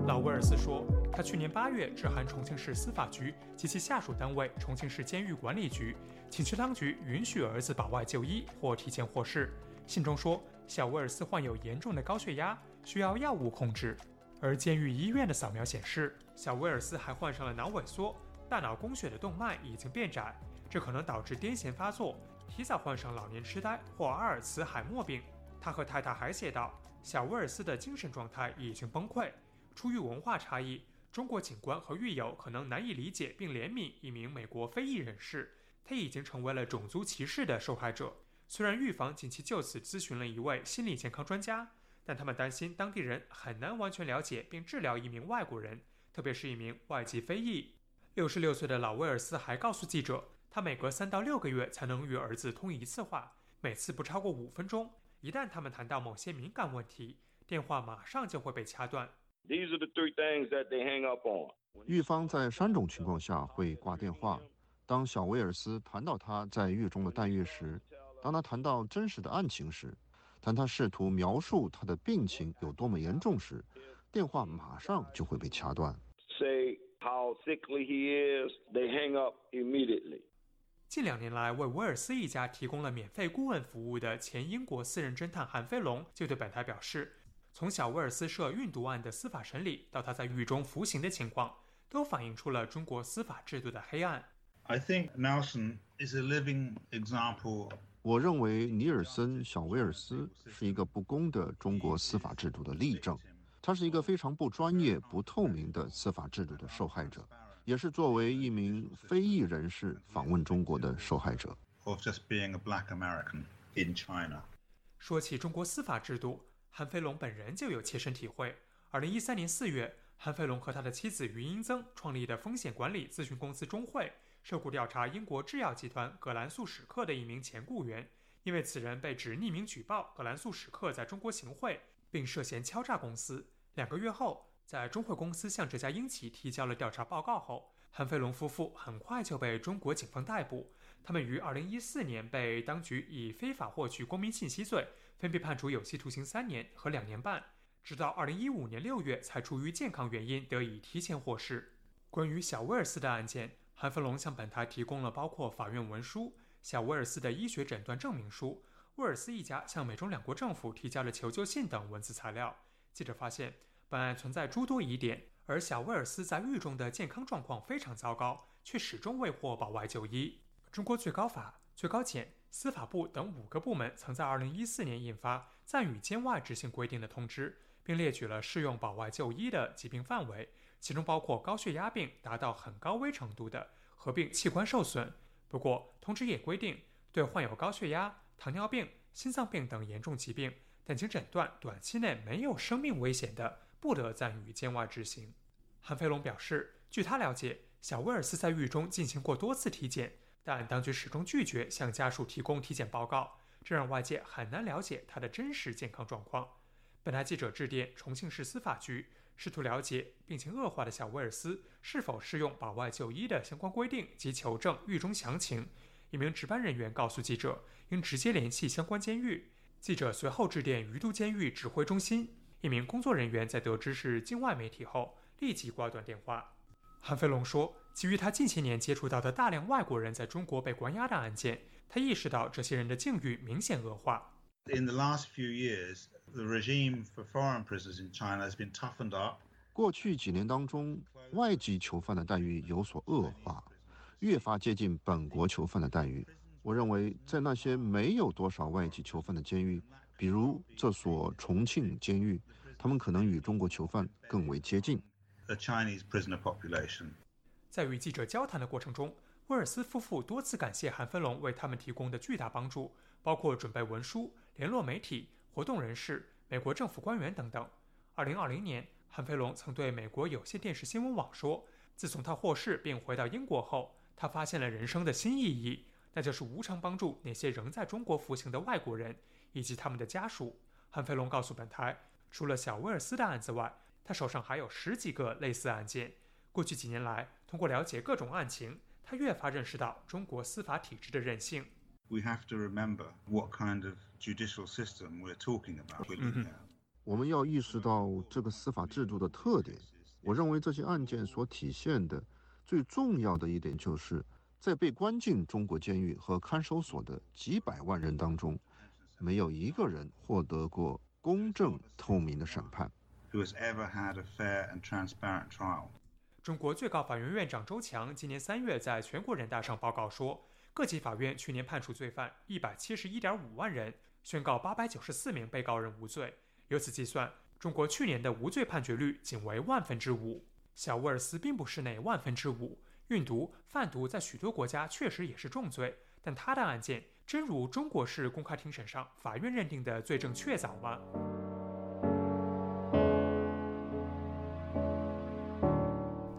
Speaker 29: 老威尔斯说，他去年八月致函重庆市司法局及其下属单位重庆市监狱管理局，请求当局允许儿子保外就医或提前获释。信中说，小威尔斯患有严重的高血压，需要药物控制。而监狱医院的扫描显示，小威尔斯还患上了脑萎缩，大脑供血的动脉已经变窄，这可能导致癫痫发作。提早患上老年痴呆或阿尔茨海默病。他和太太还写道：“小威尔斯的精神状态已经崩溃。出于文化差异，中国警官和狱友可能难以理解并怜悯一名美国非裔人士。他已经成为了种族歧视的受害者。虽然狱方近期就此咨询了一位心理健康专家，但他们担心当地人很难完全了解并治疗一名外国人，特别是一名外籍非裔。”六十六岁的老威尔斯还告诉记者。他每隔三到六个月才能与儿子通一次话，每次不超过五分钟。一旦他们谈到某些敏感问题，电话马上就会被掐断。
Speaker 15: 狱方在三种情况下会挂电话：当小威尔斯谈到他在狱中的待遇时，当他谈到真实的案情时，当他试图描述他的病情有多么严重时，电话马上就会被掐断。
Speaker 30: Say how sickly he is, they hang up immediately.
Speaker 29: 近两年来，为威尔斯一家提供了免费顾问服务的前英国私人侦探韩飞龙就对本台表示，从小威尔斯涉运毒案的司法审理到他在狱中服刑的情况，都反映出了中国司法制度的黑暗。
Speaker 31: I think Nelson is a living example.
Speaker 15: 我认为尼尔森·小威尔斯是一个不公的中国司法制度的例证，他是一个非常不专业、不透明的司法制度的受害者。也是作为一名非裔人士访问中国的受害者。
Speaker 29: 说起中国司法制度，韩飞龙本人就有切身体会。二零一三年四月，韩飞龙和他的妻子余英增创立的风险管理咨询公司中汇，受雇调查英国制药集团葛兰素史克的一名前雇员，因为此人被指匿名举报葛兰素史克在中国行贿，并涉嫌敲诈公司。两个月后。在中汇公司向这家英企提交了调查报告后，韩飞龙夫妇很快就被中国警方逮捕。他们于2014年被当局以非法获取公民信息罪分别判处有期徒刑三年和两年半，直到2015年6月才出于健康原因得以提前获释。关于小威尔斯的案件，韩飞龙向本台提供了包括法院文书、小威尔斯的医学诊断证明书、威尔斯一家向美中两国政府提交了求救信等文字材料。记者发现。本案存在诸多疑点，而小威尔斯在狱中的健康状况非常糟糕，却始终未获保外就医。中国最高法、最高检、司法部等五个部门曾在2014年印发暂予监外执行规定的通知，并列举了适用保外就医的疾病范围，其中包括高血压病达到很高危程度的，合并器官受损。不过，通知也规定，对患有高血压、糖尿病、心脏病等严重疾病，但经诊断短期内没有生命危险的。不得暂予监外执行。韩飞龙表示，据他了解，小威尔斯在狱中进行过多次体检，但当局始终拒绝向家属提供体检报告，这让外界很难了解他的真实健康状况。本台记者致电重庆市司法局，试图了解病情恶化的小威尔斯是否适用保外就医的相关规定及求证狱中详情。一名值班人员告诉记者，应直接联系相关监狱。记者随后致电于都监狱指挥中心。一名工作人员在得知是境外媒体后，立即挂断电话。韩飞龙说：“基于他近些年接触到的大量外国人在中国被关押的案件，他意识到这些人的境遇明显恶化。”
Speaker 31: In the last few years, the regime for foreign prisoners in China has been toughened up.
Speaker 15: 过去几年当中，外籍囚犯的待遇有所恶化，越发接近本国囚犯的待遇。我认为，在那些没有多少外籍囚犯的监狱，比如这所重庆监狱。他们可能与中国囚犯更为接近。
Speaker 31: a Chinese prisoner population.
Speaker 29: 在与记者交谈的过程中，威尔斯夫妇多次感谢韩飞龙为他们提供的巨大帮助，包括准备文书、联络媒体、活动人士、美国政府官员等等。2020年，韩飞龙曾对美国有线电视新闻网说：“自从他获释并回到英国后，他发现了人生的新意义，那就是无偿帮助那些仍在中国服刑的外国人以及他们的家属。”韩飞龙告诉本台，除了小威尔斯的案子外，他手上还有十几个类似案件。过去几年来，通过了解各种案情，他越发认识到中国司法体制的韧性。
Speaker 31: We have to remember what kind of judicial system we're talking about.
Speaker 15: 我们要意识到这个司法制度的特点。我认为这些案件所体现的最重要的一点，就是在被关进中国监狱和看守所的几百万人当中，没有一个人获得过公正透明的审判。
Speaker 31: Who has ever had a fair and transparent trial?
Speaker 29: 中国最高法院院长周强今年三月在全国人大上报告说，各级法院去年判处罪犯一百七十一点五万人，宣告八百九十四名被告人无罪。由此计算，中国去年的无罪判决率仅为万分之五。小威尔斯并不是那万分之五。运毒、贩毒在许多国家确实也是重罪，但他的案件真如中国式公开庭审上法院认定的罪证确凿吗？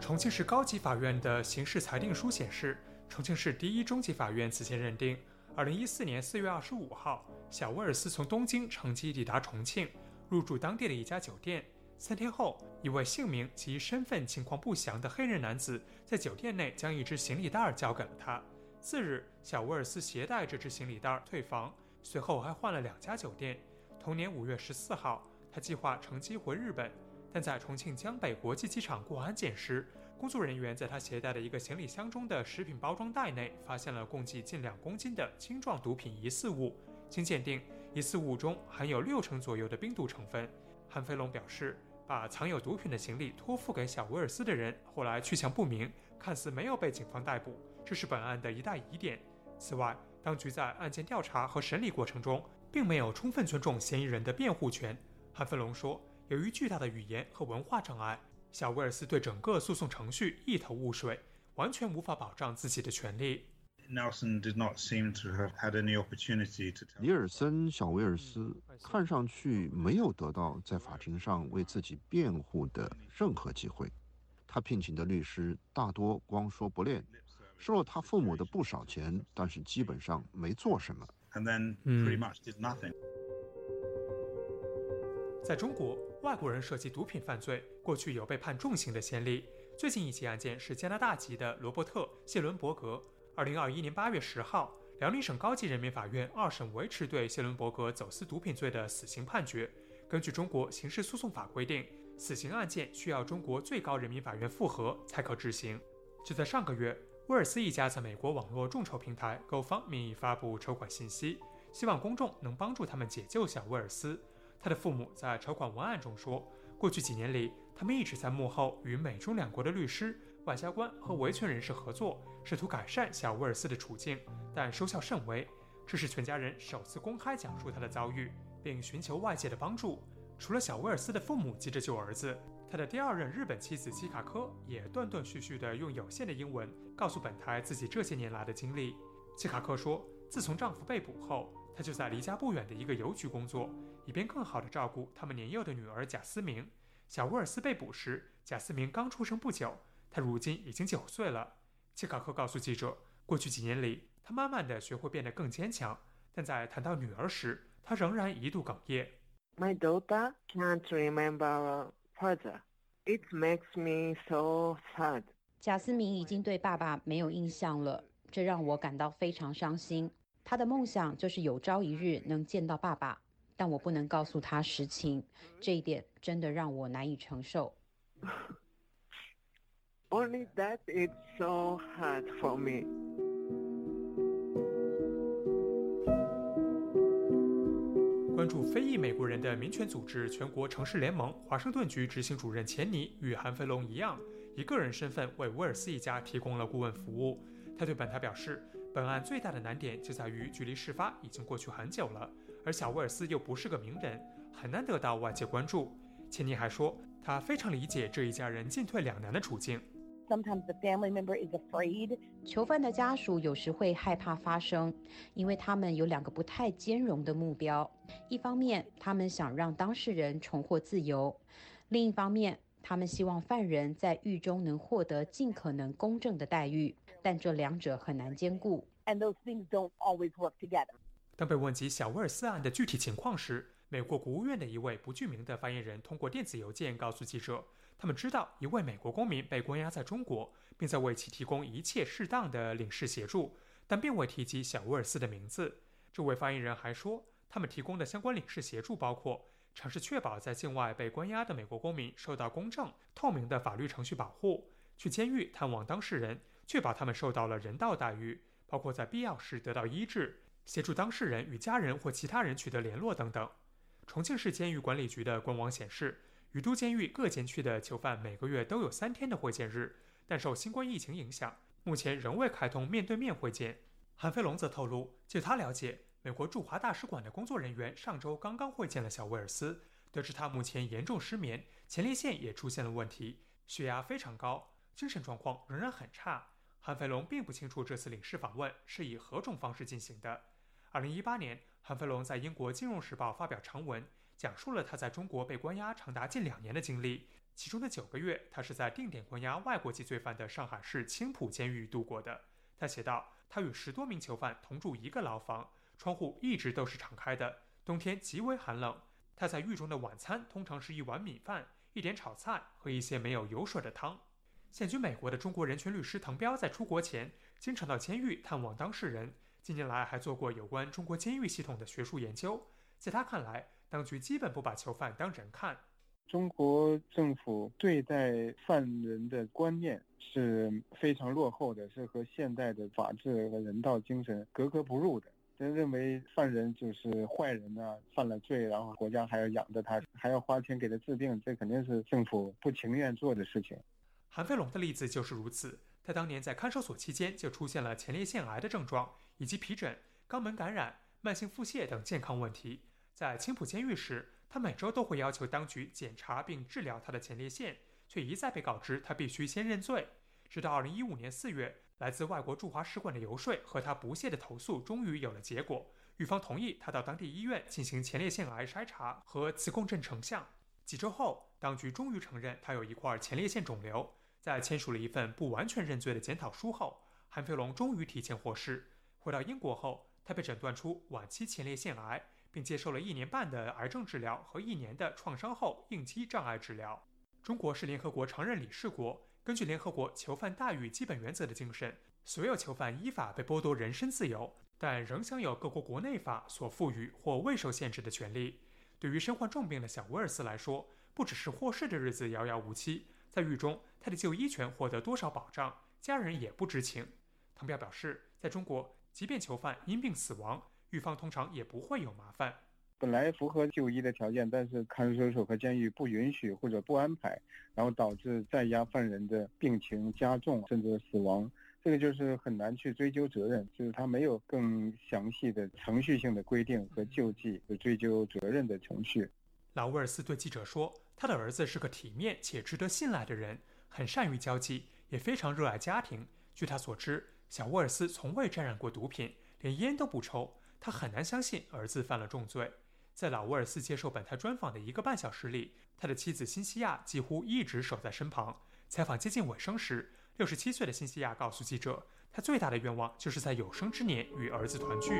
Speaker 29: 重庆市高级法院的刑事裁定书显示，重庆市第一中级法院此前认定，二零一四年四月二十五号，小威尔斯从东京乘机抵达重庆，入住当地的一家酒店。三天后，一位姓名及身份情况不详的黑人男子在酒店内将一只行李袋交给了他。次日，小威尔斯携带这只行李袋退房，随后还换了两家酒店。同年五月十四号，他计划乘机回日本。但在重庆江北国际机场过安检时，工作人员在他携带的一个行李箱中的食品包装袋内发现了共计近两公斤的青状毒品疑似物。经鉴定，疑似物中含有六成左右的冰毒成分。韩飞龙表示，把藏有毒品的行李托付给小威尔斯的人后来去向不明，看似没有被警方逮捕，这是本案的一大疑点。此外，当局在案件调查和审理过程中，并没有充分尊重嫌疑人的辩护权。韩飞龙说。由于巨大的语言和文化障碍，小威尔斯对整个诉讼程序一头雾水，完全无法保障自己的权利。
Speaker 31: Nelson did not seem to have had any opportunity to.
Speaker 15: 尼尔森·小威尔斯看上去没有得到在法庭上为自己辩护的任何机会。他聘请的律师大多光说不练，收了他父母的不少钱，但是基本上没做什么。
Speaker 31: And then pretty much did nothing.
Speaker 29: 在中国，外国人涉及毒品犯罪，过去有被判重刑的先例。最近一起案件是加拿大籍的罗伯特·谢伦伯格。二零二一年八月十号，辽宁省高级人民法院二审维持对谢伦伯格走私毒品罪的死刑判决。根据中国刑事诉讼法规定，死刑案件需要中国最高人民法院复核才可执行。就在上个月，威尔斯一家在美国网络众筹平台 GoFundMe 发布筹款信息，希望公众能帮助他们解救小威尔斯。他的父母在筹款文案中说，过去几年里，他们一直在幕后与美中两国的律师、外交官和维权人士合作，试图改善小威尔斯的处境，但收效甚微。这是全家人首次公开讲述他的遭遇，并寻求外界的帮助。除了小威尔斯的父母急着救儿子，他的第二任日本妻子基卡科也断断续续地用有限的英文告诉本台自己这些年来的经历。基卡科说，自从丈夫被捕后，她就在离家不远的一个邮局工作。以便更好地照顾他们年幼的女儿贾思明。小沃尔斯被捕时，贾思明刚出生不久，他如今已经九岁了。切卡克告诉记者，过去几年里，他慢慢地学会变得更坚强，但在谈到女儿时，他仍然一度哽咽。
Speaker 32: My daughter can't remember father. It makes me so sad.
Speaker 33: 贾思明已经对爸爸没有印象了，这让我感到非常伤心。他的梦想就是有朝一日能见到爸爸。但我不能告诉他实情，这一点真的让我难以承受。
Speaker 32: Only that it's so hard for me。
Speaker 29: 关注非裔美国人的民权组织全国城市联盟华盛顿局执行主任钱尼与韩飞龙一样，以个人身份为威尔斯一家提供了顾问服务。他对本台表示，本案最大的难点就在于距离事发已经过去很久了。而小威尔斯又不是个名人，很难得到外界关注。钱尼还说，他他非常理解这一家人进退两难的处境。
Speaker 34: Sometimes the family member is afraid.
Speaker 33: 囚犯的家属有时会害怕发声，因为他们有两个不太兼容的目标：一方面，他们想让当事人重获自由；另一方面，他们希望犯人在狱中能获得尽可能公正的待遇。但这两者很难兼顾。
Speaker 34: And those things don't always work together.
Speaker 29: 当被问及小威尔斯案的具体情况时，美国国务院的一位不具名的发言人通过电子邮件告诉记者，他们知道一位美国公民被关押在中国，并在为其提供一切适当的领事协助，但并未提及小威尔斯的名字。这位发言人还说，他们提供的相关领事协助包括尝试确保在境外被关押的美国公民受到公正、透明的法律程序保护，去监狱探望当事人，确保他们受到了人道待遇，包括在必要时得到医治，协助当事人与家人或其他人取得联络等等。重庆市监狱管理局的官网显示，于都监狱各监区的囚犯每个月都有三天的会见日，但受新冠疫情影响，目前仍未开通面对面会见。韩飞龙则透露，据他了解，美国驻华大使馆的工作人员上周刚刚会见了小威尔斯，得知他目前严重失眠，前列腺也出现了问题，血压非常高，精神状况仍然很差。韩飞龙并不清楚这次领事访问是以何种方式进行的。二零一八年。韩飞龙在英国《金融时报》发表长文，讲述了他在中国被关押长达近两年的经历。其中的九个月，他是在定点关押外国籍罪犯的上海市青浦监狱度过的。他写道：“他与十多名囚犯同住一个牢房，窗户一直都是敞开的，冬天极为寒冷。他在狱中的晚餐通常是一碗米饭、一点炒菜和一些没有油水的汤。”现居美国的中国人权律师滕彪在出国前，经常到监狱探望当事人。近年来还做过有关中国监狱系统的学术研究。在他看来，当局基本不把囚犯当人看。
Speaker 35: 中国政府对待犯人的观念是非常落后的，是和现代的法治和人道精神格格不入的。人认为犯人就是坏人呐，犯了罪，然后国家还要养着他，还要花钱给他治病，这肯定是政府不情愿做的事情。
Speaker 29: 韩飞龙的例子就是如此。他当年在看守所期间就出现了前列腺癌的症状。以及皮疹、肛门感染、慢性腹泻等健康问题，在青浦监狱时，他每周都会要求当局检查并治疗他的前列腺，却一再被告知他必须先认罪。直到2015年4月，来自外国驻华使馆的游说和他不懈的投诉终于有了结果，狱方同意他到当地医院进行前列腺癌筛查和磁共振成像。几周后，当局终于承认他有一块前列腺肿瘤。在签署了一份不完全认罪的检讨书后，韩飞龙终于提前获释。回到英国后，他被诊断出晚期前列腺癌，并接受了一年半的癌症治疗和一年的创伤后应激障碍治疗。中国是联合国常任理事国，根据联合国囚犯待遇基本原则的精神，所有囚犯依法被剥夺人身自由，但仍享有各国国内法所赋予或未受限制的权利。对于身患重病的小威尔斯来说，不只是获释的日子遥遥无期，在狱中他的就医权获得多少保障，家人也不知情。唐彪表示，在中国。即便囚犯因病死亡，狱方通常也不会有麻烦。
Speaker 35: 本来符合就医的条件，但是看守所和监狱不允许或者不安排，然后导致在押犯人的病情加重甚至死亡，这个就是很难去追究责任。就是他没有更详细的程序性的规定和救济和追究责任的程序。
Speaker 29: 劳威尔斯对记者说：“他的儿子是个体面且值得信赖的人，很善于交际，也非常热爱家庭。据他所知。”小沃尔斯从未沾染过毒品，连烟都不抽。他很难相信儿子犯了重罪。在老沃尔斯接受本台专访的一个半小时里，他的妻子辛西亚几乎一直守在身旁。采访接近尾声时，六十七岁的辛西亚告诉记者，他最大的愿望就是在有生之年与儿子团聚。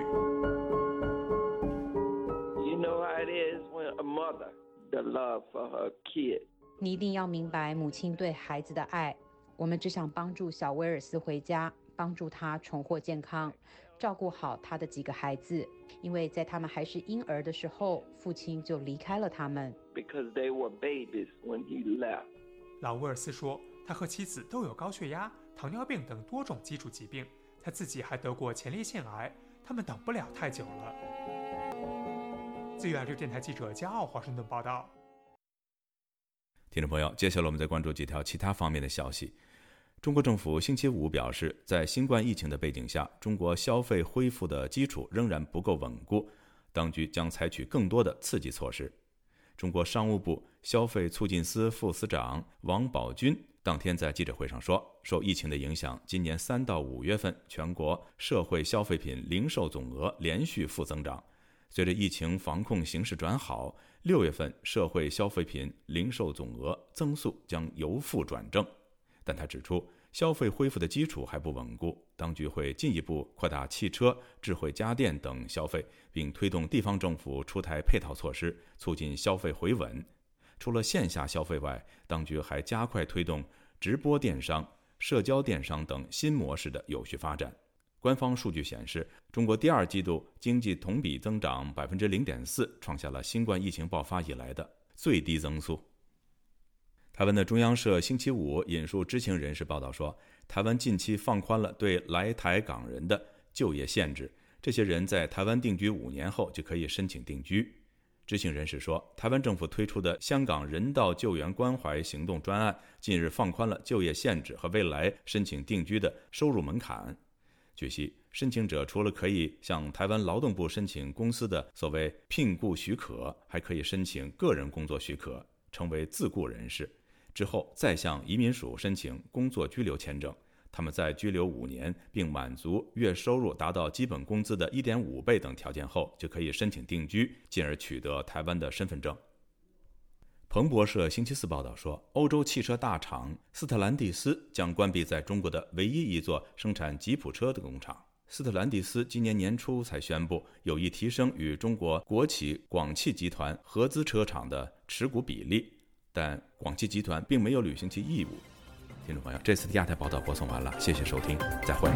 Speaker 30: you know i is with a mother the love of a kid
Speaker 33: 你一定要明白母亲对孩子的爱。我们只想帮助小威尔斯回家。帮助他重获健康，照顾好他的几个孩子，因为在他们还是婴儿的时候，父亲就离开了他们。
Speaker 30: Because they were babies when he left。
Speaker 29: 老威尔斯说，他和妻子都有高血压、糖尿病等多种基础疾病，他自己还得过前列腺癌，他们等不了太久了。自由亚洲电台记者加奥华盛顿报道。
Speaker 1: 听众朋友，接下来我们再关注几条其他方面的消息。中国政府星期五表示，在新冠疫情的背景下，中国消费恢复的基础仍然不够稳固，当局将采取更多的刺激措施。中国商务部消费促进司副司长王宝军当天在记者会上说：“受疫情的影响，今年三到五月份全国社会消费品零售总额连续负增长。随着疫情防控形势转好，六月份社会消费品零售总额增速将由负转正。”但他指出，消费恢复的基础还不稳固，当局会进一步扩大汽车、智慧家电等消费，并推动地方政府出台配套措施，促进消费回稳。除了线下消费外，当局还加快推动直播电商、社交电商等新模式的有序发展。官方数据显示，中国第二季度经济同比增长百分之零点四，创下了新冠疫情爆发以来的最低增速。台湾的中央社星期五引述知情人士报道说，台湾近期放宽了对来台港人的就业限制，这些人在台湾定居五年后就可以申请定居。知情人士说，台湾政府推出的香港人道救援关怀行动专案近日放宽了就业限制和未来申请定居的收入门槛。据悉，申请者除了可以向台湾劳动部申请公司的所谓聘雇许可，还可以申请个人工作许可，成为自雇人士。之后再向移民署申请工作居留签证，他们在居留五年并满足月收入达到基本工资的一点五倍等条件后，就可以申请定居，进而取得台湾的身份证。彭博社星期四报道说，欧洲汽车大厂斯特兰蒂斯将关闭在中国的唯一一座生产吉普车的工厂。斯特兰蒂斯今年年初才宣布有意提升与中国国企广汽集团合资车厂的持股比例。但广汽集团并没有履行其义务。听众朋友，这次的亚太报道播送完了，谢谢收听，再会。